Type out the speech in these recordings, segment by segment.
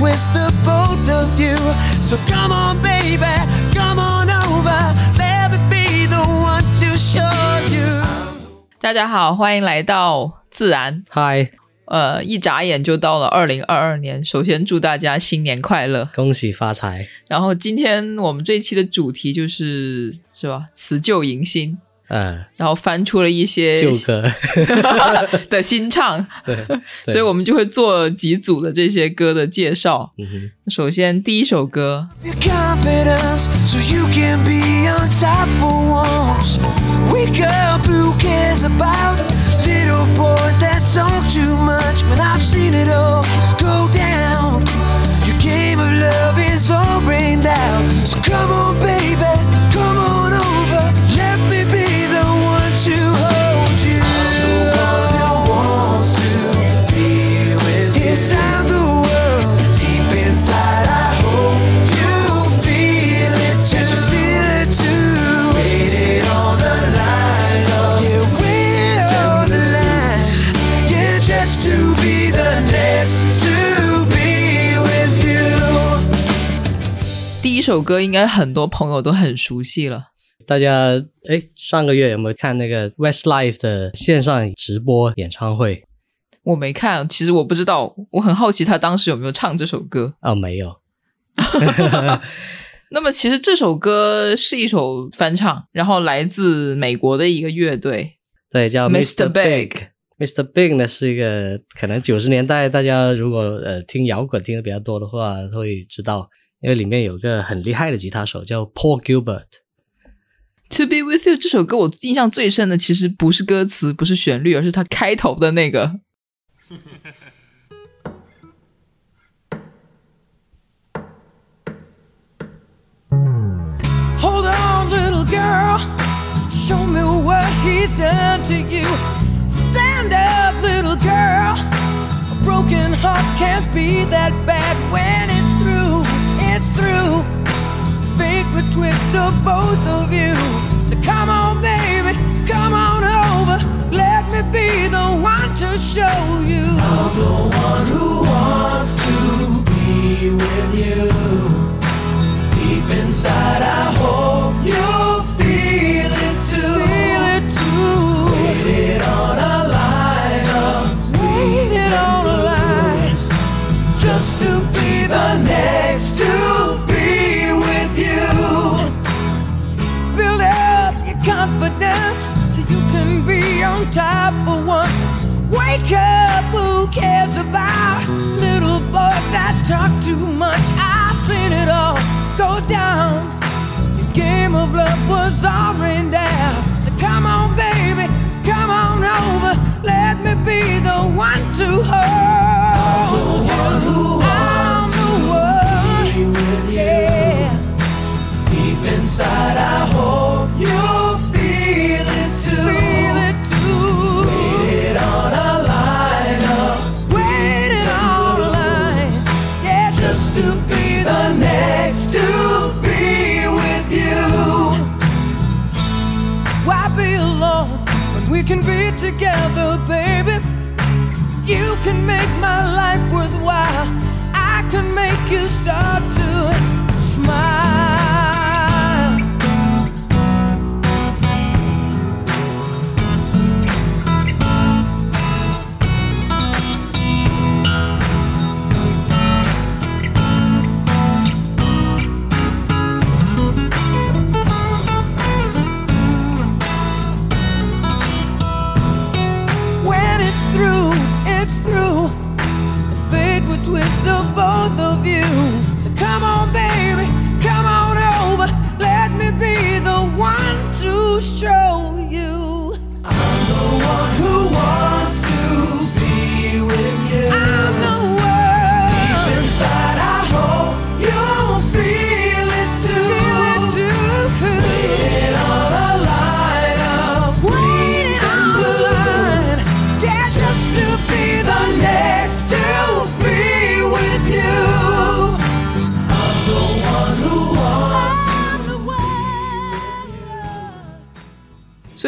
twist the both of you. So come on, baby, come on over. Let me be the one to show you. 大家好，欢迎来到自然。嗨，呃，一眨眼就到了二零二二年，首先祝大家新年快乐。恭喜发财！然后今天我们这一期的主题就是是吧，辞旧迎新，呃，然后翻出了一些旧歌，的新唱，对，所以我们就会做几组的这些歌的介绍。嗯，首先第一首歌首歌应该很多朋友都很熟悉了。大家哎，上个月有没有看那个 Westlife 的线上直播演唱会？我没看，其实我不知道，我很好奇他当时有没有唱这首歌。哦，没有，那么其实这首歌是一首翻唱，然后来自美国的一个乐队对，叫 Mr. Big。Mr. Big 呢是一个可能九十年代大家如果呃听摇滚听的比较多的话，会知道，因为里面有个很厉害的吉他手叫 Paul Gilbert。 To Be With You 这首歌，我印象最深的其实不是歌词，不是旋律，而是它开头的那个。 Hold on, little girl. Show me what he's done to you. Stand up, little girl. A broken heart can't be that bad when it's Twist of both of you. So come on, baby, come on over. Let me be the one to show you. I'm the one who wants to be with you. Deep inside, I hope you talk too much? I've seen it all go down. Your game of love was all rained down. So come on, baby, come on over. Let me be the one to hold you start to smile.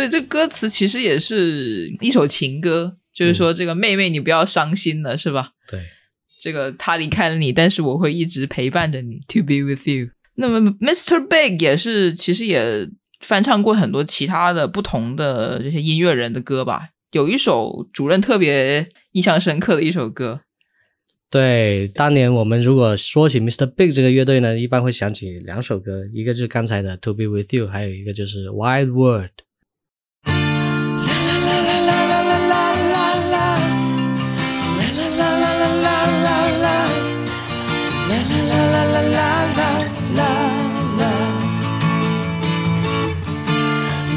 所以这歌词其实也是一首情歌，就是说这个妹妹你不要伤心了，是吧？对，这个他离开了你，但是我会一直陪伴着你，To be with you。那么 Mr. Big 也是，其实也翻唱过很多其他的不同的这些音乐人的歌吧。有一首主任特别印象深刻的一首歌，对，当年我们如果说起 Mr. Big 这个乐队呢，一般会想起两首歌，一个就是刚才的 To Be With You，还有一个就是 Wild World。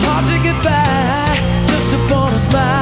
Hard to get by just upon a smile.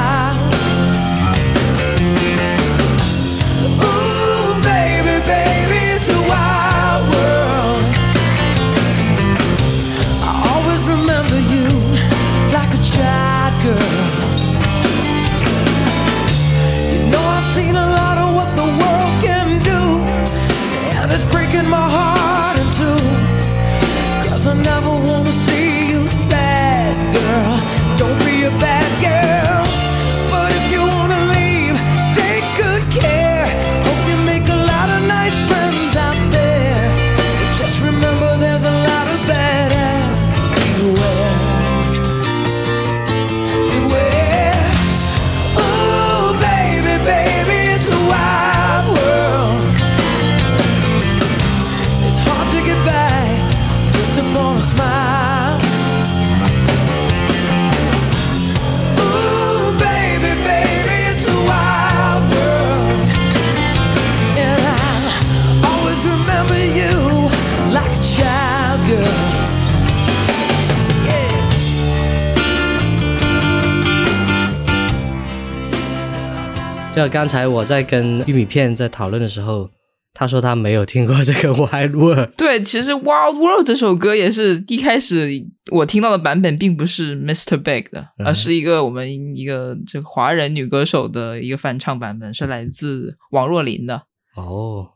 就刚才我在跟玉米片在讨论的时候，他说他没有听过这个 Wild World。对，其实《Wild World》这首歌也是一开始我听到的版本，并不是 Mr. Big 的，嗯而是一个我们一个这个华人女歌手的一个翻唱版本，是来自王若琳的。哦，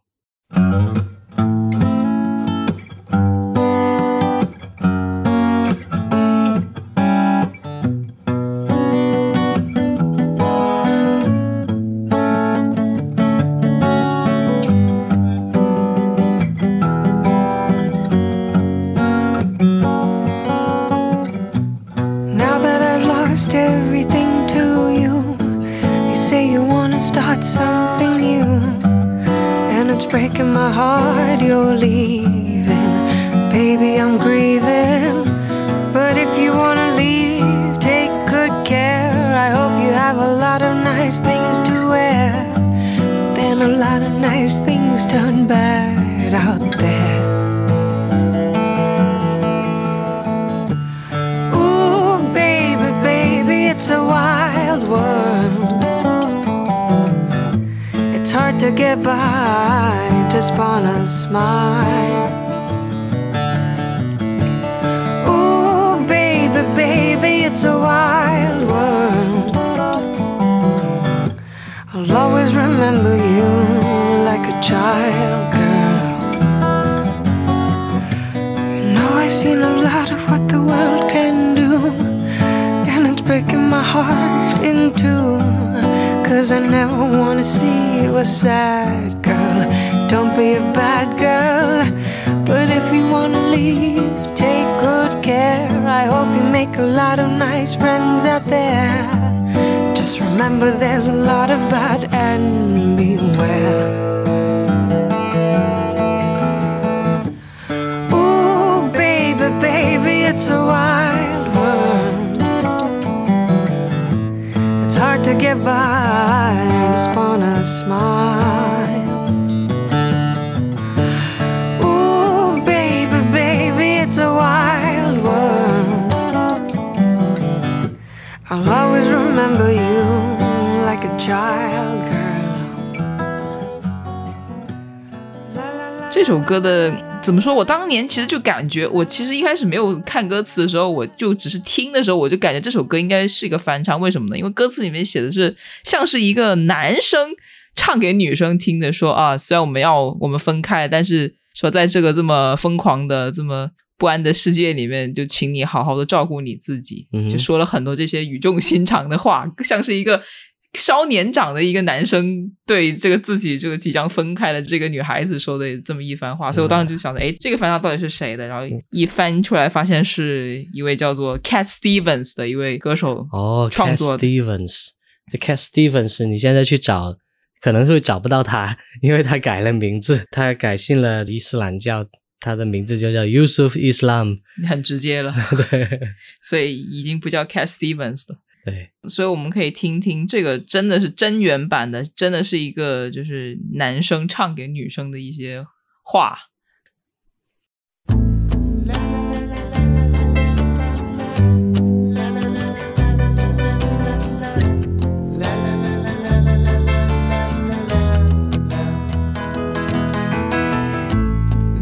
wanna something new. And it's breaking my heart you're leaving. Baby, I'm grieving. But if you wanna leave, take good care. I hope you have a lot of nice things to wear. But then a lot of nice things turn bad out there. Ooh, baby, baby, it's a wild world. To get by just on a smile. Ooh, baby, baby, it's a wild world. I'll always remember you like a child girl. You know I've seen a lot of what the world can do, and it's breaking my heart in two. Cause I never wanna see you a sad girl. Don't be a bad girl, but if you wanna leave, take good care. I hope you make a lot of nice friends out there. Just remember there's a lot of bad and beware. get by just upon a smile. Ooh, baby, baby, it's a wild world. I'll always remember like a child girl. La, la, la, 这首歌的 怎么说？我当年其实就感觉，我其实一开始没有看歌词的时候，我就只是听的时候，我就感觉这首歌应该是一个翻唱。为什么呢？因为歌词里面写的是像是一个男生唱给女生听的，说啊，虽然我们要我们分开，但是说在这个这么疯狂的、这么不安的世界里面，就请你好好的照顾你自己。嗯就说了很多这些语重心长的话，像是一个稍年长的一个男生对这个自己这个即将分开的这个女孩子说的这么一番话，所以我当时就想着，哎，这个翻唱到底是谁的？然后一翻出来，发现是一位叫做 Cat Stevens 的一位歌手哦创作。Stevens，这 Cat Stevens，你现在去找可能会找不到他，因为他改了名字，他改信了伊斯兰教，他的名字就叫 Yusuf Islam。很直接了，对所以已经不叫 Cat Stevens 了。对，所以我们可以听听这个，真的是真原版的，真的是一个就是男生唱给女生的一些话。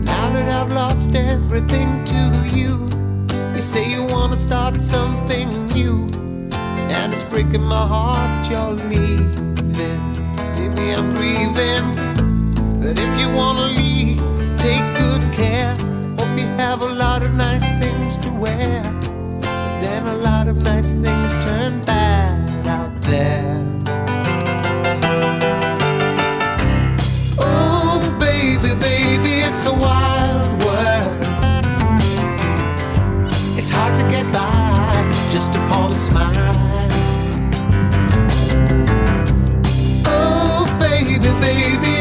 Now that I've lost everything to you, you say you wanna start something new, and it's breaking my heart you're leaving. Maybe I'm grieving, but if you wanna leave, take good care. Hope you have a lot of nice things to wear, but then a lot of nice things turn bad out there. Oh, baby, baby, it's a wild world. It's hard to get by just upon a smile.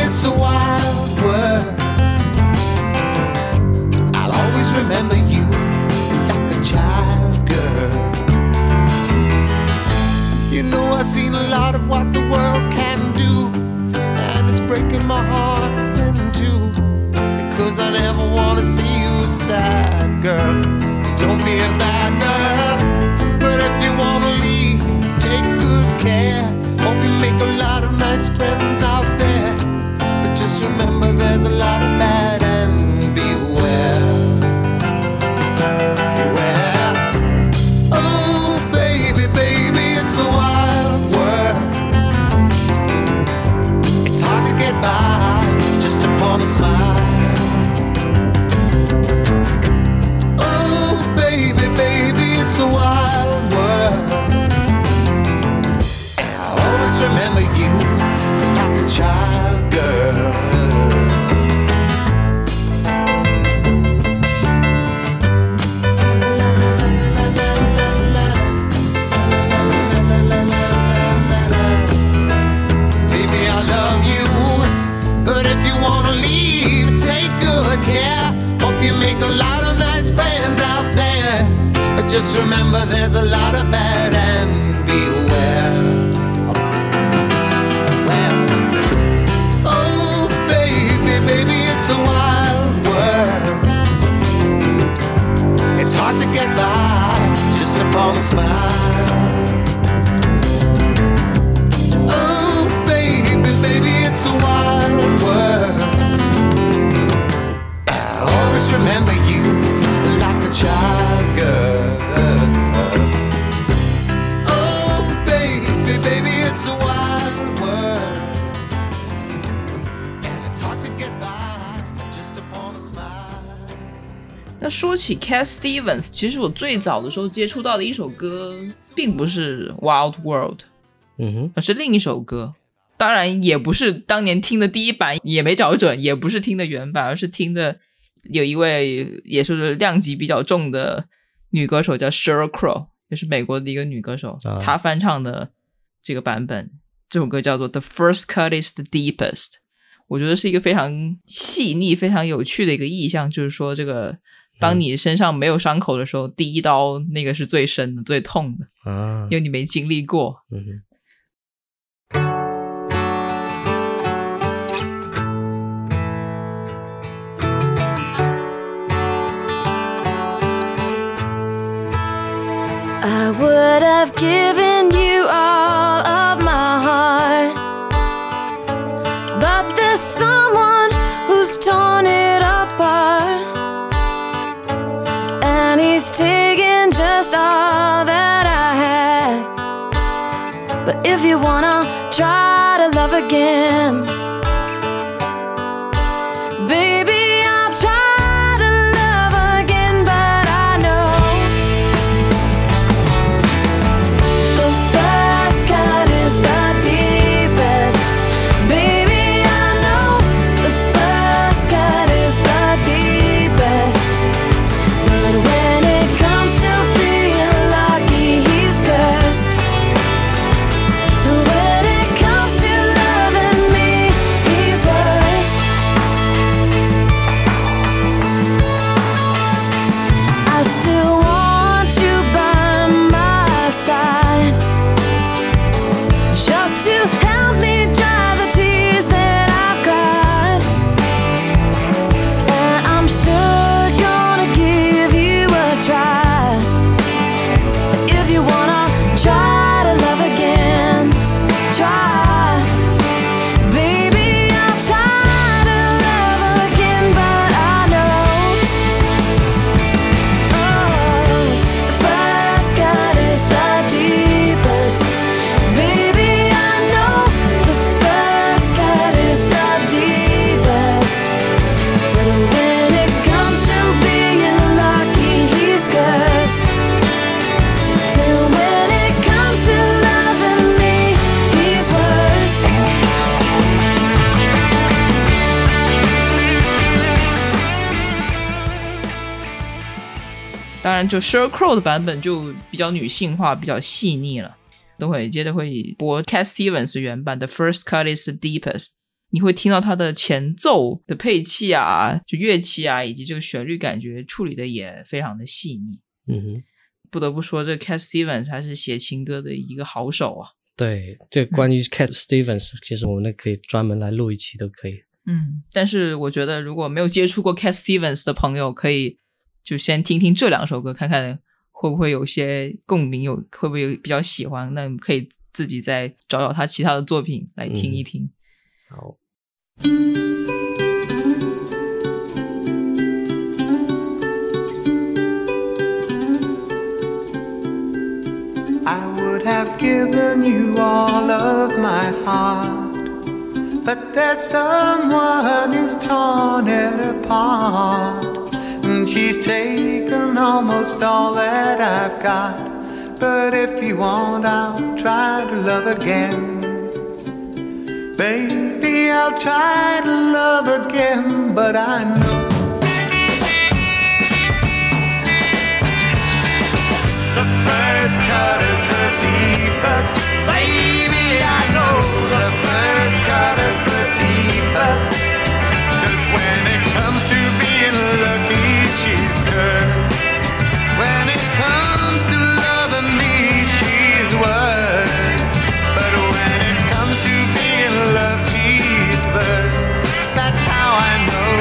It's a wild world. I'll always remember you like a child girl. You know, I've seen a lot of what the world can do, and it's breaking my heart in two. Because I never wanna see you sad, girl. Cat Stevens，其实我最早的时候接触到的一首歌，并不是 Wild World，嗯哼，而是另一首歌。当然，也不是当年听的第一版，也没找准，也不是听的原版，而是听的有一位也是量级比较重的女歌手叫 Sheryl Crow，也是美国的一个女歌手，啊她翻唱的这个版本。这首歌叫做《The First Cut Is the Deepest》，我觉得是一个非常细腻、非常有趣的一个意象，就是说这个。当你身上没有伤口的时候，第一刀那个是最深的、最痛的啊，因为你没经历过。I would have given you all of my heart. But there's someone who's it. If you wanna try to love again. 就 Sheryl Crow 的版本就比较女性化，比较细腻了。等会接着会播 Cat Stevens 原版的 First Cut is the Deepest，你会听到它的前奏的配器啊，就乐器啊，以及这个旋律感觉处理的也非常的细腻。嗯哼，不得不说，这 Cat Stevens 还是写情歌的一个好手啊。对，这关于 Cat Stevens，其实我们那可以专门来录一期都可以。嗯，但是我觉得如果没有接触过 Cat Stevens 的朋友，可以就先听听这两首歌，看看会不会有些共鸣，有会不会有比较喜欢，那可以自己再找找他其他的作品来听一听。好，I would have given you all of my heart, but there's someone who's torn it apart, she's taken almost all that I've got. But if you want, I'll try to love again. Baby, I'll try to love again, but I know. The first cut is the deepest. Baby, I know the first cut is the deepest. Cause when it comes to being lucky, she's cursed. When it comes to loving me, she's worst. But when it comes to being loved, she's first. That's how I know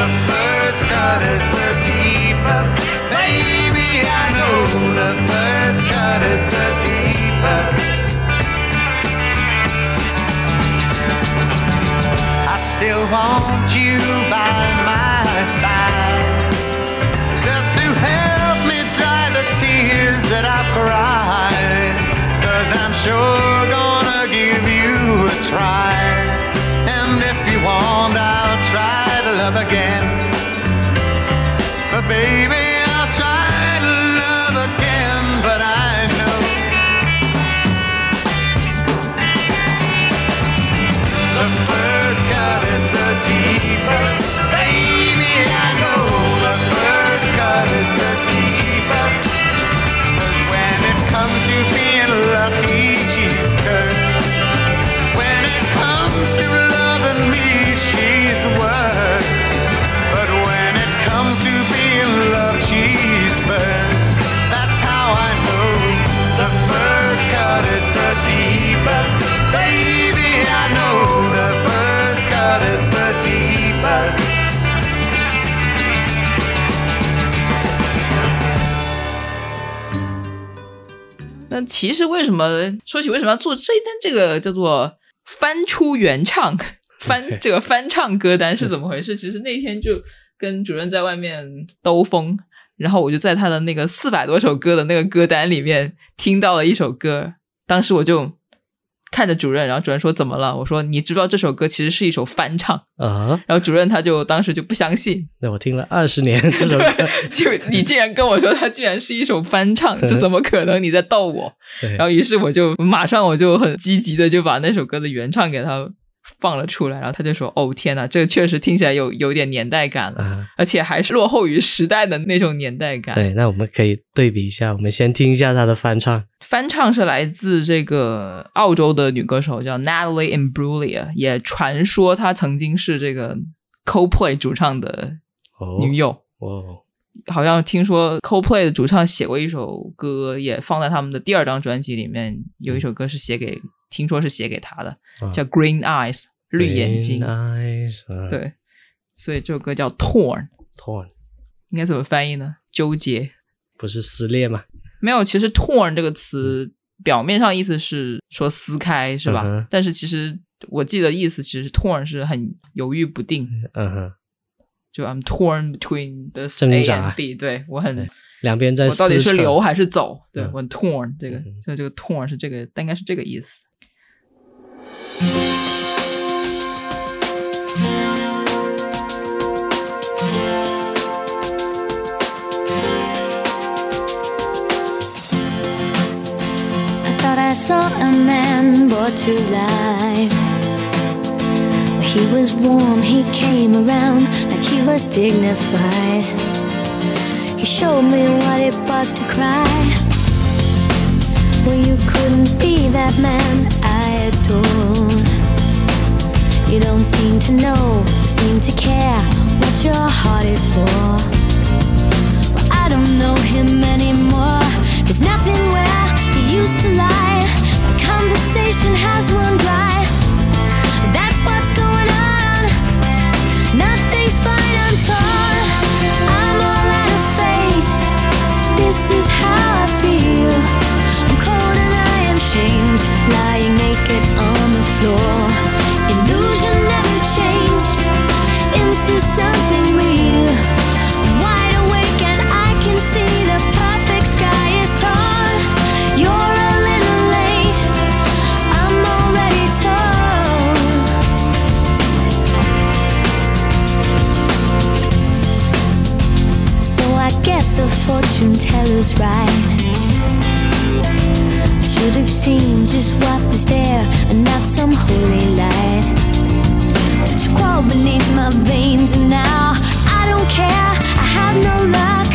the first cut is the deepest. Baby, I know the first cut is the deepest. I still want you by my side that I've cried. Cause I'm sure gonna give you a try. And if you want, I'll try to love again. But baby, 那其实为什么说起为什么要做这一单这个叫做翻出原唱翻这个翻唱歌单是怎么回事？其实那天就跟主任在外面兜风，然后我就在他的那个四百多首歌的那个歌单里面听到了一首歌，当时我就看着主任，然后主任说怎么了？我说你知不知道这首歌其实是一首翻唱？啊，然后主任他就当时就不相信，那我听了二十年 这首歌，就你竟然跟我说它竟然是一首翻唱，这怎么可能？你在逗我？然后于是我就马上我就很积极的就把那首歌的原唱给他放了出来，然后他就说：“哦天呐，这个确实听起来有有点年代感了，啊，而且还是落后于时代的那种年代感。”对，那我们可以对比一下，我们先听一下他的翻唱。翻唱是来自这个澳洲的女歌手叫 Natalie Imbruglia，也传说她曾经是这个 Coldplay 主唱的哦，女友。哦，好像听说 Coldplay 的主唱写过一首歌，也放在他们的第二张专辑里面，有一首歌是写给，听说是写给他的，啊叫 Green Eyes 绿眼睛 Green。eyes，啊对，所以这首歌叫 Torn，，torn 应该怎么翻译呢？纠结。不是撕裂吗？没有，其实 torn 这个词表面上意思是说撕开，是吧？但是其实我记得意思其实 torn 是很犹豫不定，嗯哼，就 I'm torn between the A and B，对我很两边在我到底是留还是走？对嗯我很 torn，这个嗯所以这个 torn 是这个，但应该是这个意思。I thought I saw a man brought to life. He was warm, he came around like he was dignified. He showed me what it was to cry. Well, you couldn't be that man I adore. You don't seem to know, seem to care what your heart is for. Well, I don't know him anymore. There's nothing where he used to lie. My conversation has run dry. That's what's going on. Nothing's fine, I'm torn. I'm all out of faith. This is how I feel. Lying naked on the floor. Illusion never changed into something real. I'm wide awake and I can see the perfect sky is torn. You're a little late. I'm already torn. So I guess the fortune teller's right. Should have seen just what was there and not some holy light. But you crawl beneath my veins and now I don't care. I have no luck.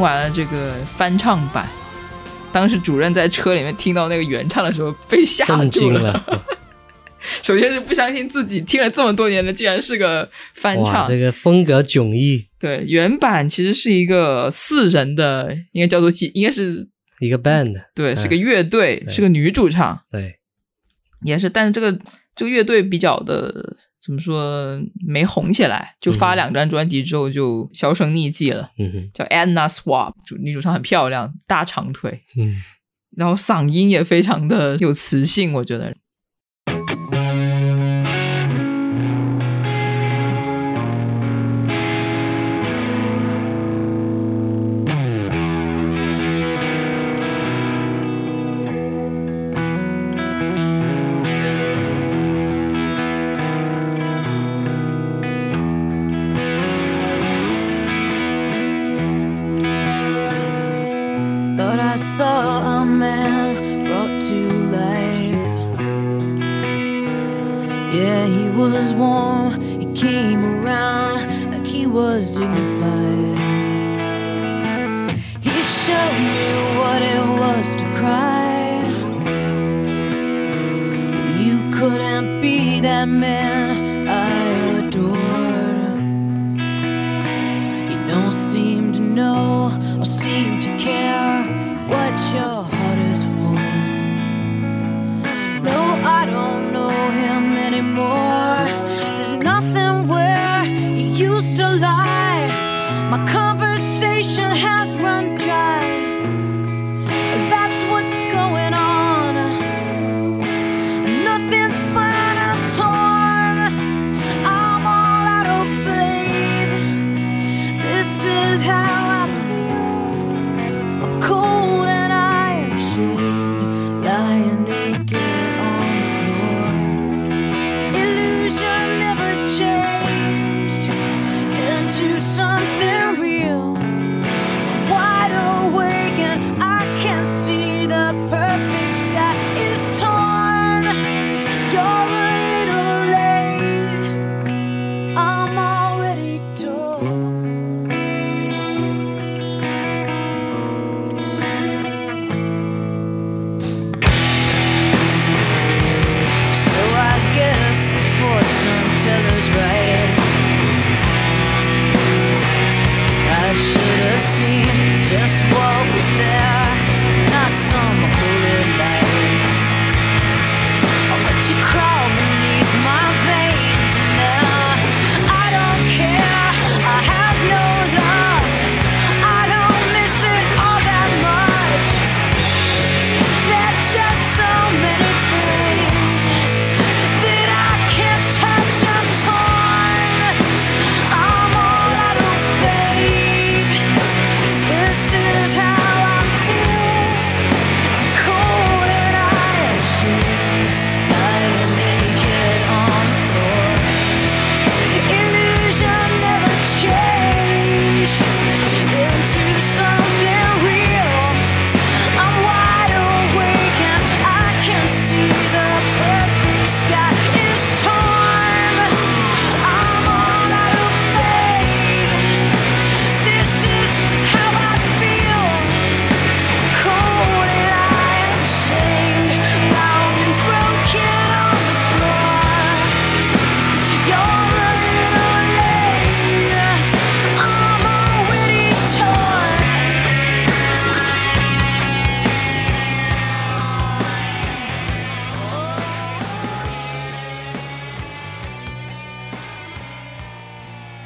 完了这个翻唱版，当时主任在车里面听到那个原唱的时候被吓住了。首先是不相信自己听了这么多年的，竟然是个翻，唱。这个风格迥异，对，原版其实是一个四人的，应该叫做应该是一个 band，对，嗯。是个乐队，对。是个女主唱，对，也是，但是这个这个乐队比较的怎么说没红起来，就发嗯两张专辑之后就销声匿迹了。嗯哼，叫 Anna Swap，主女主唱很漂亮，大长腿，嗯，然后嗓音也非常的有磁性，我觉得。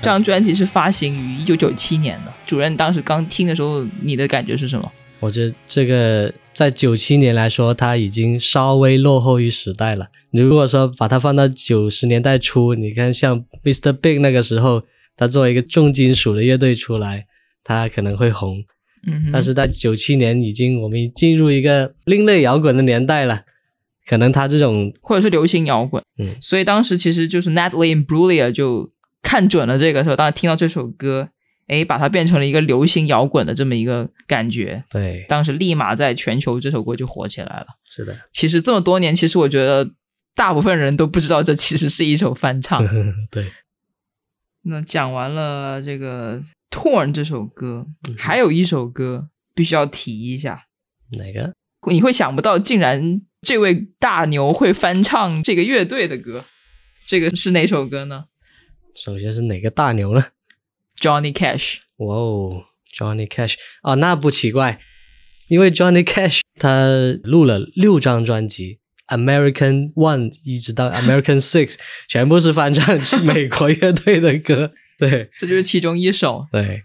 这张专辑是发行于一九九七年的。主任当时刚听的时候，你的感觉是什么？我觉得这个在九七年来说，它已经稍微落后于时代了。你如果说把它放到九十年代初，你看像 Mr. Big 那个时候，他作为一个重金属的乐队出来，他可能会红。嗯，但是在九七年已经我们已进入一个另类摇滚的年代了，可能他这种或者是流行摇滚，嗯所以当时其实就是 Natalie and Brulia 就看准了这个时候，当时听到这首歌，哎，把它变成了一个流行摇滚的这么一个感觉，对，当时立马在全球这首歌就火起来了。是的，其实这么多年，其实我觉得大部分人都不知道这其实是一首翻唱。对，那讲完了这个 Torn 这首歌，还有一首歌必须要提一下，哪个？你会想不到，竟然这位大牛会翻唱这个乐队的歌，这个是哪首歌呢首先是哪个大牛呢？？Johnny Cash。哇哦，Johnny Cash 啊，那不奇怪，因为 Johnny Cash 他录了六张专辑，American One 一直到 American Six，全部是翻唱美国乐队的歌。对这就是其中一首。对，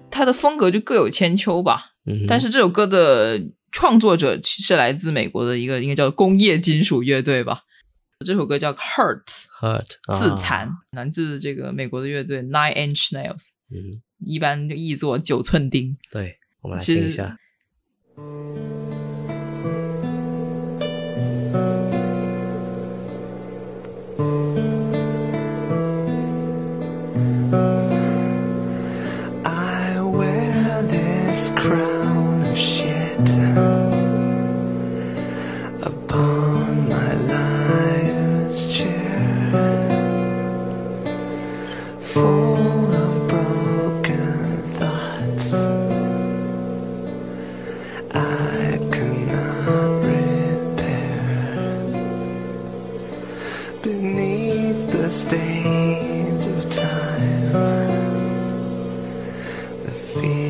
他的风格就各有千秋吧。嗯，但是这首歌的创作者其实来自美国的一个应该叫工业金属乐队吧。这首歌叫《Hurt》，Hurt 啊自残，来自这个美国的乐队 Nine Inch Nails，嗯，一般就译作九寸钉。对，我们来听一下。Crown of shit upon my life's chair, full of broken thoughts. I cannot repair beneath the stains of time the feelings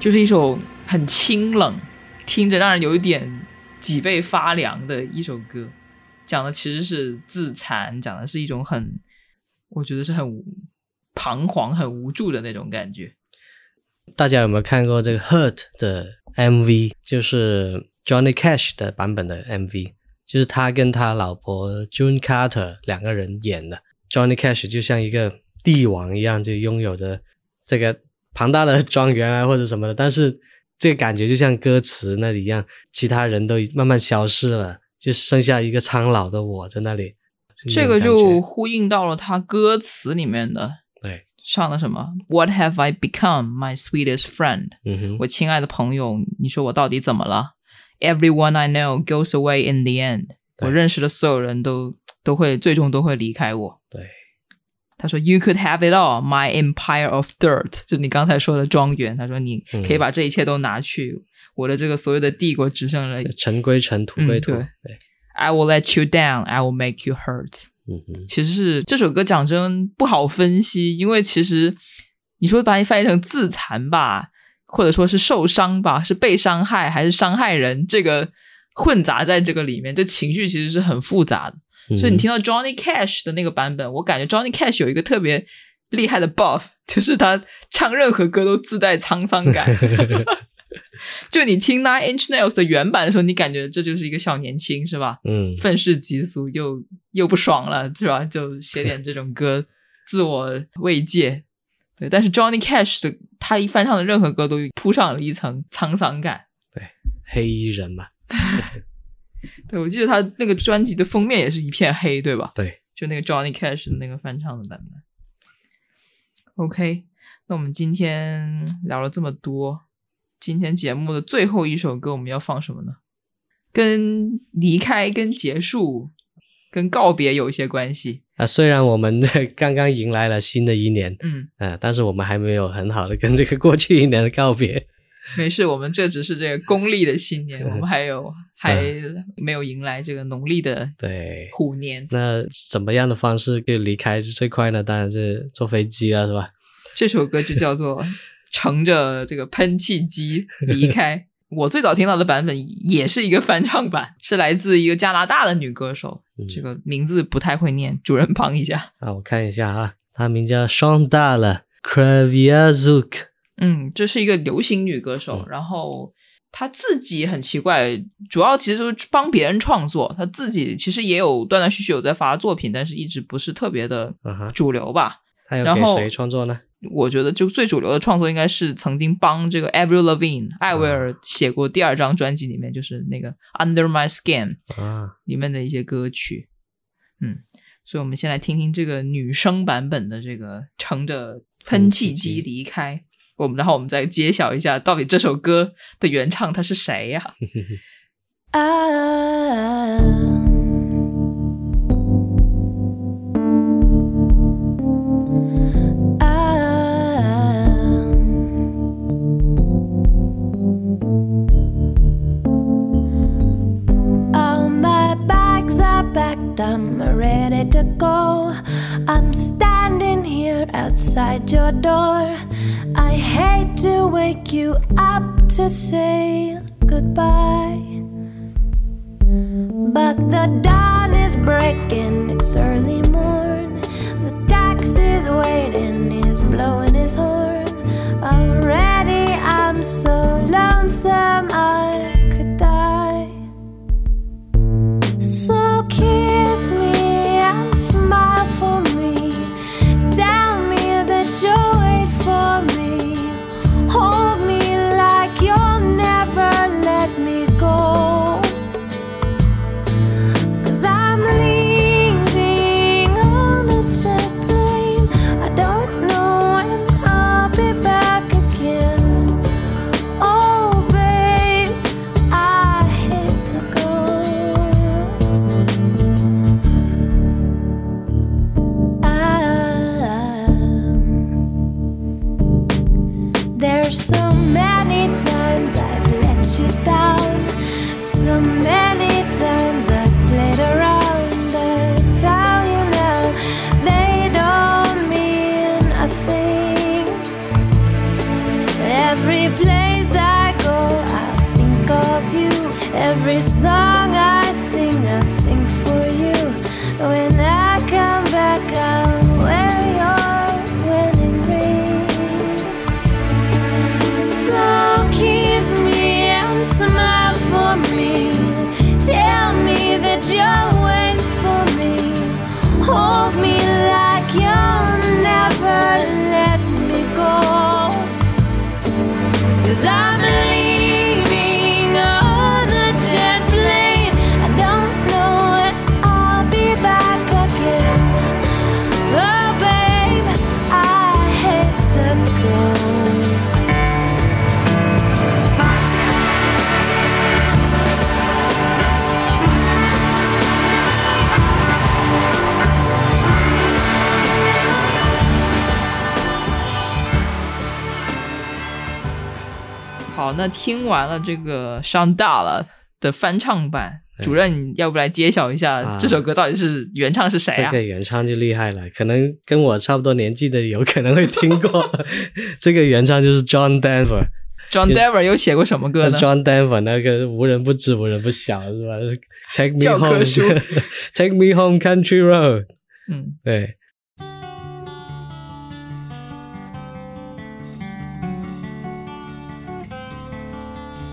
就是一首很清冷，听着让人有一点脊背发凉的一首歌。讲的其实是自残，讲的是一种很，我觉得是很彷徨、很无助的那种感觉。大家有没有看过这个《Hurt》的 MV？就是 Johnny Cash 的版本的 MV，就是他跟他老婆 June Carter 两个人演的。Johnny Cash 就像一个帝王一样，就拥有着这个庞大的庄园啊，或者什么的。但是这个感觉就像歌词那里一样，其他人都慢慢消失了，就剩下一个苍老的我在那里。这个就呼应到了他歌词里面的对，唱的什么 “What have I become, my sweetest friend？” 嗯哼，我亲爱的朋友，你说我到底怎么了？Everyone I know goes away in the end。我认识的所有人都都会最终都会离开我。对，他说：“You could have it all, my empire of dirt。”就你刚才说的庄园。他说：“你可以把这一切都拿去，我的这个所有的帝国只剩了尘归尘，土归土。嗯对对，I will let you down, I will make you hurt。”嗯哼，其实是这首歌讲真不好分析，因为其实你说把你翻译成自残吧，或者说是受伤吧，是被伤害还是伤害人，这个混杂在这个里面，这情绪其实是很复杂的。所以你听到 Johnny Cash 的那个版本，我感觉 Johnny Cash 有一个特别厉害的 buff，就是他唱任何歌都自带沧桑感。就你听 Nine Inch Nails 的原版的时候，你感觉这就是一个小年轻，是吧？嗯，愤世嫉俗，又又不爽了，是吧？就写点这种歌，自我慰藉。对，但是 Johnny Cash 的他一翻唱的任何歌都铺上了一层沧桑感。对黑衣人嘛，对，我记得他那个专辑的封面也是一片黑，对吧？对，就那个 Johnny Cash 的那个翻唱的版本。OK，那我们今天聊了这么多，今天节目的最后一首歌我们要放什么呢？跟离开、跟结束、跟告别有一些关系。啊，虽然我们 刚刚迎来了新的一年，嗯，呃，但是我们还没有很好的跟这个过去一年的告别。没事，我们这只是这个功利的新年，我们还有还没有迎来这个农历的对，虎年。那怎么样的方式可以离开是最快呢？当然是坐飞机了，是吧？这首歌就叫做 乘着这个喷气机离开。我最早听到的版本也是一个翻唱版，是来自一个加拿大的女歌手，嗯这个名字不太会念，主人帮一下。啊，我看一下啊，她名叫 Shonda Kraviazuk。嗯，这是一个流行女歌手，嗯然后她自己很奇怪，主要其实就是帮别人创作，他自己其实也有断断续续有在发作品，但是一直不是特别的主流吧。然后给谁创作呢？我觉得就最主流的创作应该是曾经帮这个 Avril Lavigne 艾薇儿写过第二张专辑里面，就是那个 Under My Skin 啊，里面的一些歌曲。嗯，所以我们先来听听这个女生版本的这个乘着喷气机离开。我们然后我们再揭晓一下，到底这首歌的原唱他是谁呀、啊 I'm ready to go. I'm standing here outside your door. I hate to wake you up to say goodbye. But the dawn is breaking, it's early morn. The taxi's waiting, he's blowing his horn. Already I'm so lonesome I 那听完了这个上大了的翻唱版，主任要不来揭晓一下啊这首歌到底是原唱是谁啊？这个原唱就厉害了，可能跟我差不多年纪的有可能会听过。这个原唱就是 John Denver。John Denver 又写过什么歌呢？John Denver 那个无人不知无人不晓是吧？Take me home, 书 Take me home, country road。嗯，对，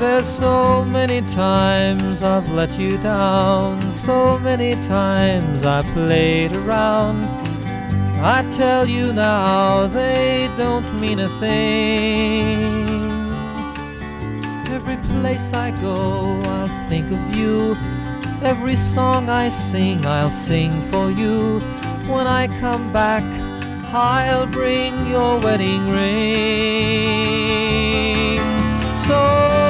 There's so many times I've let you down, so many times I played around. I tell you now, they don't mean a thing. Every place I go, I'll think of you. Every song I sing, I'll sing for you. When I come back, I'll bring your wedding ring. So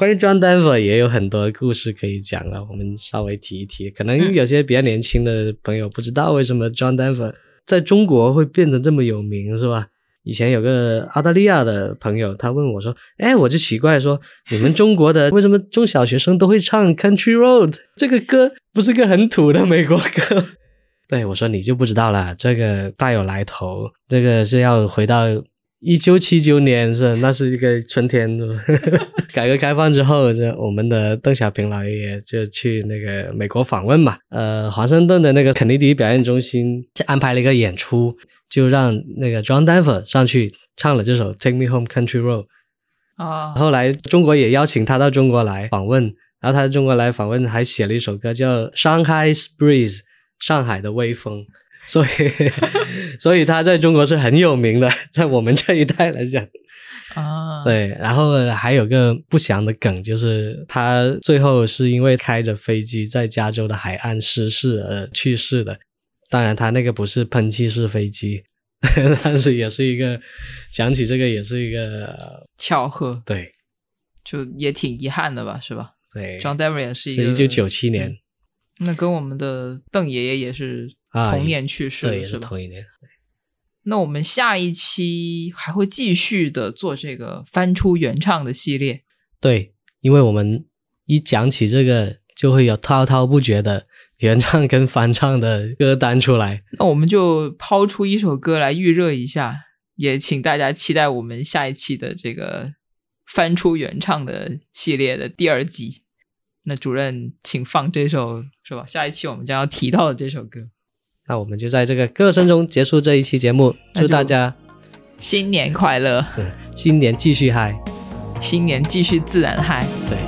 关于 John Denver 也有很多故事可以讲了，我们稍微提一提。可能有些比较年轻的朋友不知道为什么 John Denver 在中国会变得这么有名，是吧？以前有个澳大利亚的朋友，他问我说：“哎，我就奇怪说，你们中国的为什么中小学生都会唱 Country Road 这个歌？不是个很土的美国歌？” 对我说：“你就不知道了，这个大有来头。这个是要回到一九七九年，是那是一个春天。改革开放之后，这我们的邓小平老爷爷就去那个美国访问嘛。呃，华盛顿的那个肯尼迪表演中心就安排了一个演出，就让那个 John Denver 上去唱了这首《Take Me Home Country Road》。啊，后来中国也邀请他到中国来访问，然后他在中国来访问，还写了一首歌叫《Shanghai Breeze》，上海的微风。所以，所以他在中国是很有名的，在我们这一代来讲。啊，对，然后还有个不祥的梗，就是他最后是因为开着飞机在加州的海岸失事而去世的。当然，他那个不是喷气式飞机，但是也是一个想起这个也是一个巧合，对就也挺遗憾的吧，是吧对。？John Denver 也是一个是一九九七年那跟我们的邓爷爷也是啊同年去世的，对，也是吧？同一年。那我们下一期还会继续的做这个翻出原唱的系列。对，因为我们一讲起这个，就会有滔滔不绝的原唱跟翻唱的歌单出来。那我们就抛出一首歌来预热一下，也请大家期待我们下一期的这个翻出原唱的系列的第二集。那主任，请放这首是吧？下一期我们将要提到的这首歌。那我们就在这个歌声中结束这一期节目，祝大家新年快乐，对，新年继续嗨，新年继续自然嗨，对。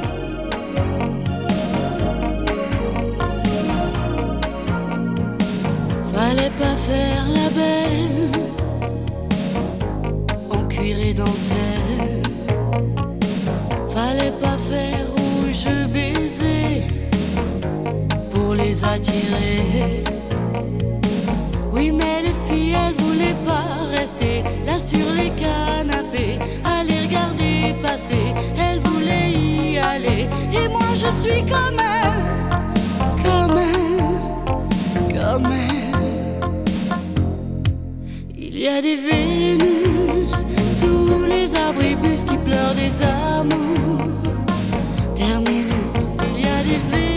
sur les canapés, à les regarder passer. Elle voulait y aller, et moi je suis comme elle, comme elle, comme elle. Il y a des Vénus sous les abribus qui pleurent des amours. Terminus, il y a des Vénus.